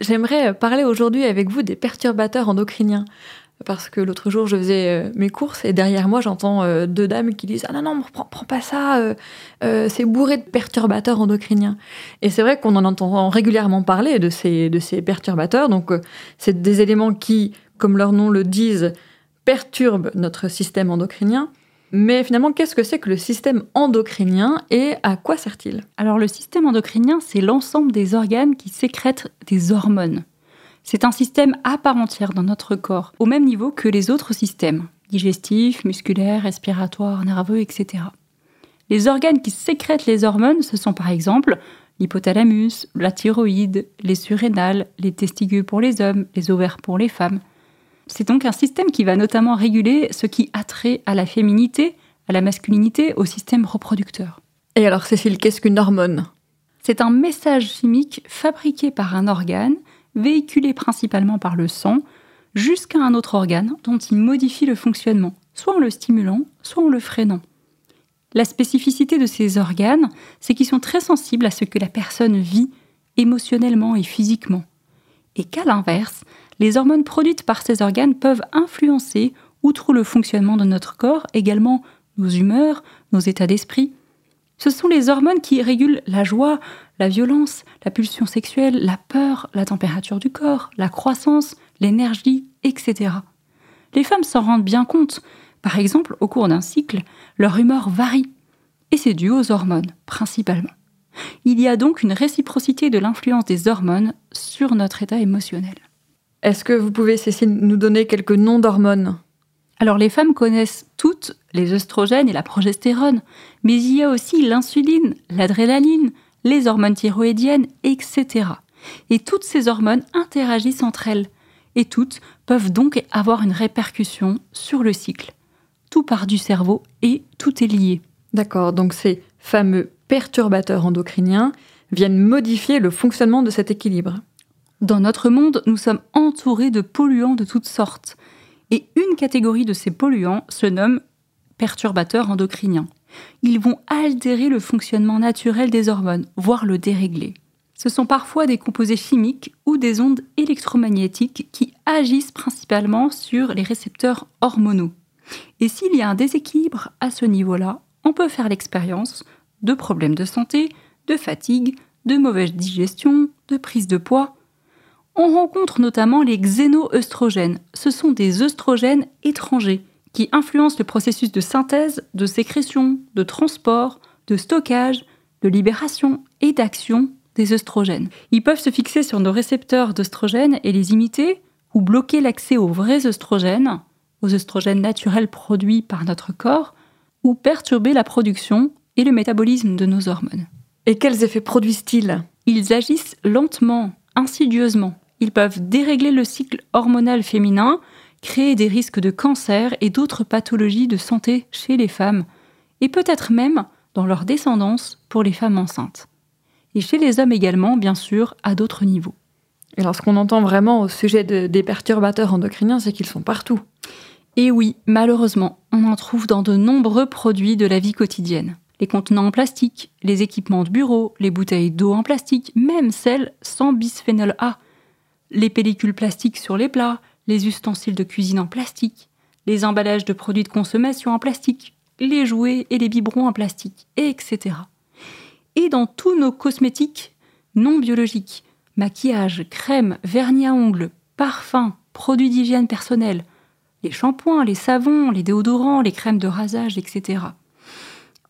J'aimerais parler aujourd'hui avec vous des perturbateurs endocriniens. Parce que l'autre jour, je faisais euh, mes courses et derrière moi, j'entends euh, deux dames qui disent Ah non, non, prends, prends pas ça, euh, c'est bourré de perturbateurs endocriniens. Et c'est vrai qu'on en entend régulièrement parler de ces, de ces perturbateurs. Donc, c'est des éléments qui, comme leur nom le disent, perturbent notre système endocrinien. Mais finalement, qu'est-ce que c'est que le système endocrinien et à quoi sert-il? Alors le système endocrinien, c'est l'ensemble des organes qui sécrètent des hormones. C'est un système à part entière dans notre corps, au même niveau que les autres systèmes, digestifs, musculaires, respiratoires, nerveux, etc. Les organes qui sécrètent les hormones, ce sont par exemple l'hypothalamus, la thyroïde, les surrénales, les testicules pour les hommes, les ovaires pour les femmes. C'est donc un système qui va notamment réguler ce qui a trait à la féminité, à la masculinité, au système reproducteur. Et alors Cécile, qu'est-ce qu'une hormone? C'est un message chimique fabriqué par un organe, véhiculé principalement par le sang, jusqu'à un autre organe dont il modifie le fonctionnement, soit en le stimulant, soit en le freinant. La spécificité de ces organes, c'est qu'ils sont très sensibles à ce que la personne vit émotionnellement et physiquement. Et qu'à l'inverse, les hormones produites par ces organes peuvent influencer, outre le fonctionnement de notre corps, également nos humeurs, nos états d'esprit. Ce sont les hormones qui régulent la joie, la violence, la pulsion sexuelle, la peur, la température du corps, la croissance, l'énergie, etc. Les femmes s'en rendent bien compte. Par exemple, au cours d'un cycle, leur humeur varie. Et c'est dû aux hormones, principalement. Il y a donc une réciprocité de l'influence des hormones sur notre état émotionnel. Est-ce que vous pouvez, Cécile, nous donner quelques noms d'hormones? Alors les femmes connaissent toutes les œstrogènes et la progestérone, mais il y a aussi l'insuline, l'adrénaline, les hormones thyroïdiennes, etc. Et toutes ces hormones interagissent entre elles, et toutes peuvent donc avoir une répercussion sur le cycle. Tout part du cerveau et tout est lié. D'accord, donc ces fameux perturbateurs endocriniens viennent modifier le fonctionnement de cet équilibre. Dans notre monde, nous sommes entourés de polluants de toutes sortes. Et une catégorie de ces polluants se nomme perturbateurs endocriniens. Ils vont altérer le fonctionnement naturel des hormones, voire le dérégler. Ce sont parfois des composés chimiques ou des ondes électromagnétiques qui agissent principalement sur les récepteurs hormonaux. Et s'il y a un déséquilibre à ce niveau-là, on peut faire l'expérience de problèmes de santé, de fatigue, de mauvaise digestion, de prise de poids, on rencontre notamment les xénoœstrogènes. Ce sont des œstrogènes étrangers qui influencent le processus de synthèse, de sécrétion, de transport, de stockage, de libération et d'action des œstrogènes. Ils peuvent se fixer sur nos récepteurs d'œstrogènes et les imiter ou bloquer l'accès aux vrais œstrogènes, aux œstrogènes naturels produits par notre corps, ou perturber la production et le métabolisme de nos hormones. Et quels effets produisent-ils? Ils agissent lentement, insidieusement. Ils peuvent dérégler le cycle hormonal féminin, créer des risques de cancer et d'autres pathologies de santé chez les femmes, et peut-être même dans leur descendance pour les femmes enceintes. Et chez les hommes également, bien sûr, à d'autres niveaux. Et lorsqu'on entend vraiment au sujet des perturbateurs endocriniens, c'est qu'ils sont partout. Et oui, malheureusement, on en trouve dans de nombreux produits de la vie quotidienne. Les contenants en plastique, les équipements de bureau, les bouteilles d'eau en plastique, même celles sans bisphénol A, les pellicules plastiques sur les plats, les ustensiles de cuisine en plastique, les emballages de produits de consommation en plastique, les jouets et les biberons en plastique, etc. Et dans tous nos cosmétiques non biologiques, maquillage, crème, vernis à ongles, parfums, produits d'hygiène personnelle, les shampoings, les savons, les déodorants, les crèmes de rasage, etc.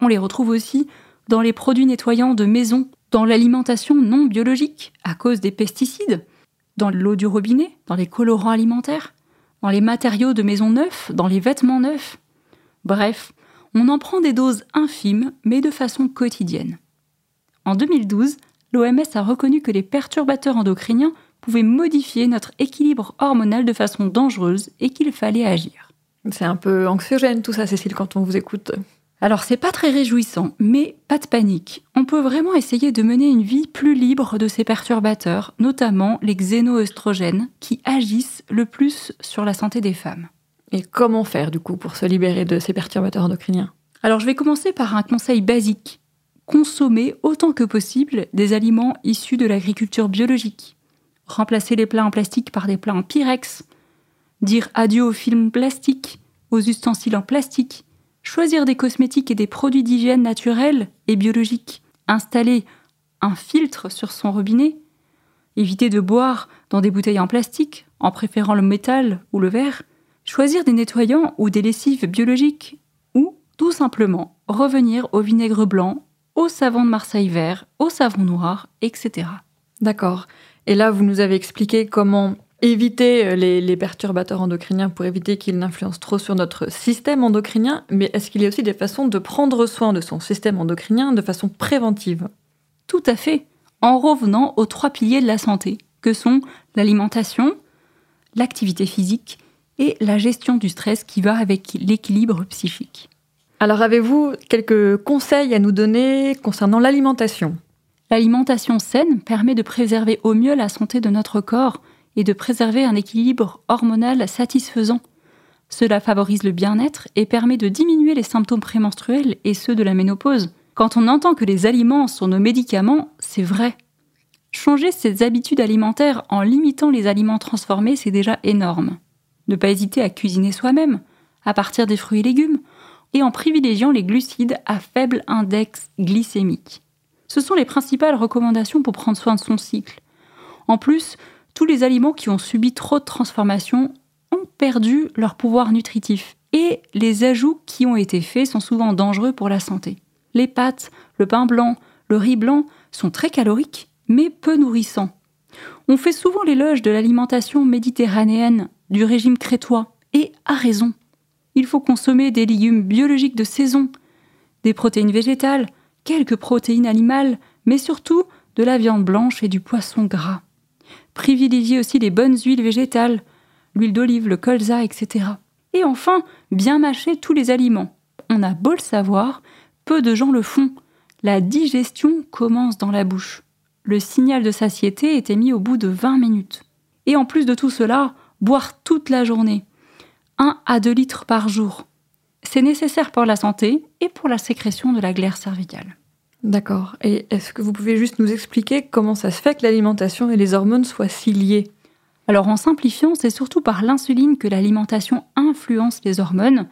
On les retrouve aussi dans les produits nettoyants de maison, dans l'alimentation non biologique à cause des pesticides, dans l'eau du robinet, dans les colorants alimentaires, dans les matériaux de maison neufs, dans les vêtements neufs. Bref, on en prend des doses infimes, mais de façon quotidienne. En 2012, l'OMS a reconnu que les perturbateurs endocriniens pouvaient modifier notre équilibre hormonal de façon dangereuse et qu'il fallait agir. C'est un peu anxiogène tout ça, Cécile, quand on vous écoute. Alors c'est pas très réjouissant, mais pas de panique. On peut vraiment essayer de mener une vie plus libre de ces perturbateurs, notamment les xénoœstrogènes, qui agissent le plus sur la santé des femmes. Et comment faire du coup pour se libérer de ces perturbateurs endocriniens? Alors je vais commencer par un conseil basique. Consommer autant que possible des aliments issus de l'agriculture biologique. Remplacer les plats en plastique par des plats en pyrex. Dire adieu aux films plastiques, aux ustensiles en plastique choisir des cosmétiques et des produits d'hygiène naturels et biologiques, installer un filtre sur son robinet, éviter de boire dans des bouteilles en plastique en préférant le métal ou le verre, choisir des nettoyants ou des lessives biologiques, ou tout simplement revenir au vinaigre blanc, au savon de Marseille vert, au savon noir, etc. D'accord. Et là, vous nous avez expliqué comment éviter euh, les, perturbateurs endocriniens pour éviter qu'ils n'influencent trop sur notre système endocrinien, mais est-ce qu'il y a aussi des façons de prendre soin de son système endocrinien de façon préventive? Tout à fait, en revenant aux trois piliers de la santé, que sont l'alimentation, l'activité physique et la gestion du stress qui va avec l'équilibre psychique. Alors avez-vous quelques conseils à nous donner concernant l'alimentation? L'alimentation saine permet de préserver au mieux la santé de notre corps et de préserver un équilibre hormonal satisfaisant. Cela favorise le bien-être et permet de diminuer les symptômes prémenstruels et ceux de la ménopause. Quand on entend que les aliments sont nos médicaments, c'est vrai. Changer ses habitudes alimentaires en limitant les aliments transformés, c'est déjà énorme. Ne pas hésiter à cuisiner soi-même, à partir des fruits et légumes, et en privilégiant les glucides à faible index glycémique. Ce sont les principales recommandations pour prendre soin de son cycle. En plus, tous les aliments qui ont subi trop de transformations ont perdu leur pouvoir nutritif et les ajouts qui ont été faits sont souvent dangereux pour la santé. Les pâtes, le pain blanc, le riz blanc sont très caloriques mais peu nourrissants. On fait souvent l'éloge de l'alimentation méditerranéenne, du régime crétois, et à raison. Il faut consommer des légumes biologiques de saison, des protéines végétales, quelques protéines animales, mais surtout de la viande blanche et du poisson gras. Privilégiez aussi les bonnes huiles végétales, l'huile d'olive, le colza, etc. Et enfin, bien mâcher tous les aliments. On a beau le savoir, peu de gens le font. La digestion commence dans la bouche. Le signal de satiété est émis au bout de 20 minutes. Et en plus de tout cela, boire toute la journée. 1 à 2 litres par jour. C'est nécessaire pour la santé et pour la sécrétion de la glaire cervicale. D'accord. Et est-ce que vous pouvez juste nous expliquer comment ça se fait que l'alimentation et les hormones soient si liées? Alors en simplifiant, c'est surtout par l'insuline que l'alimentation influence les hormones.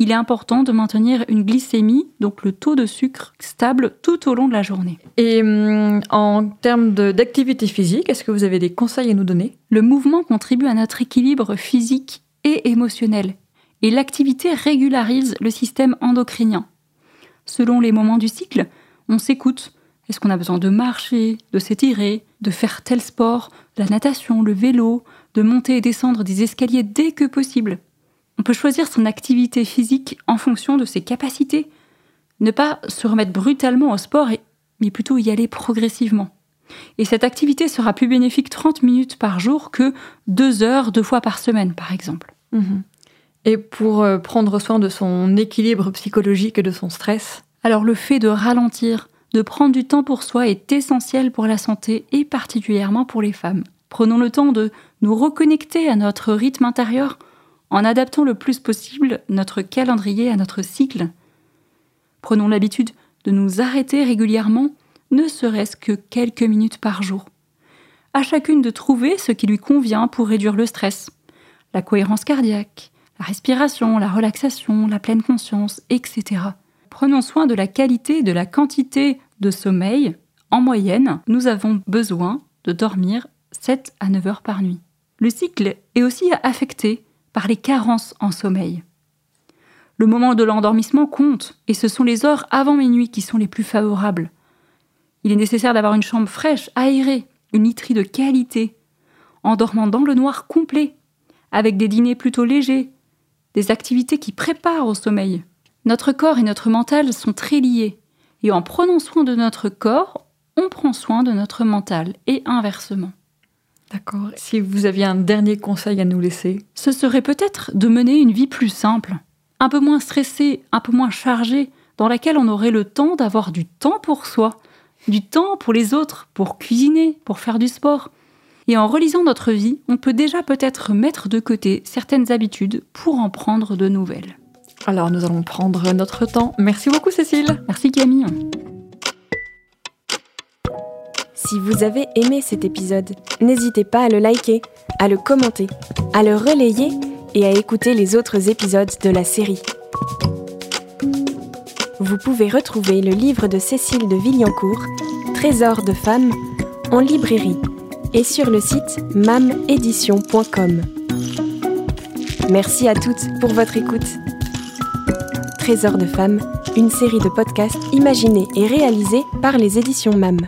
Il est important de maintenir une glycémie, donc le taux de sucre, stable tout au long de la journée. Et hum, en termes d'activité physique, est-ce que vous avez des conseils à nous donner? Le mouvement contribue à notre équilibre physique et émotionnel. Et l'activité régularise le système endocrinien. Selon les moments du cycle, on s'écoute. Est-ce qu'on a besoin de marcher, de s'étirer, de faire tel sport, la natation, le vélo, de monter et descendre des escaliers dès que possible? On peut choisir son activité physique en fonction de ses capacités. Ne pas se remettre brutalement au sport, mais plutôt y aller progressivement. Et cette activité sera plus bénéfique 30 minutes par jour que 2 heures deux fois par semaine, par exemple. Mhm. Et pour euh, prendre soin de son équilibre psychologique et de son stress? Alors le fait de ralentir, de prendre du temps pour soi est essentiel pour la santé et particulièrement pour les femmes. Prenons le temps de nous reconnecter à notre rythme intérieur en adaptant le plus possible notre calendrier à notre cycle. Prenons l'habitude de nous arrêter régulièrement, ne serait-ce que quelques minutes par jour. À chacune de trouver ce qui lui convient pour réduire le stress, la cohérence cardiaque, la respiration, la relaxation, la pleine conscience, etc prenons soin de la qualité et de la quantité de sommeil. En moyenne, nous avons besoin de dormir 7 à 9 heures par nuit. Le cycle est aussi affecté par les carences en sommeil. Le moment de l'endormissement compte, et ce sont les heures avant minuit qui sont les plus favorables. Il est nécessaire d'avoir une chambre fraîche, aérée, une literie de qualité, en dormant dans le noir complet, avec des dîners plutôt légers, des activités qui préparent au sommeil. Notre corps et notre mental sont très liés, et en prenant soin de notre corps, on prend soin de notre mental, et inversement. D'accord. Si vous aviez un dernier conseil à nous laisser Ce serait peut-être de mener une vie plus simple, un peu moins stressée, un peu moins chargée, dans laquelle on aurait le temps d'avoir du temps pour soi, du temps pour les autres, pour cuisiner, pour faire du sport. Et en relisant notre vie, on peut déjà peut-être mettre de côté certaines habitudes pour en prendre de nouvelles. Alors nous allons prendre notre temps. Merci beaucoup Cécile. Merci Camille. Si vous avez aimé cet épisode, n'hésitez pas à le liker, à le commenter, à le relayer et à écouter les autres épisodes de la série. Vous pouvez retrouver le livre de Cécile de Villancourt, Trésor de femmes, en librairie et sur le site mamédition.com. Merci à toutes pour votre écoute. Trésor de femmes, une série de podcasts imaginés et réalisés par les éditions MAM.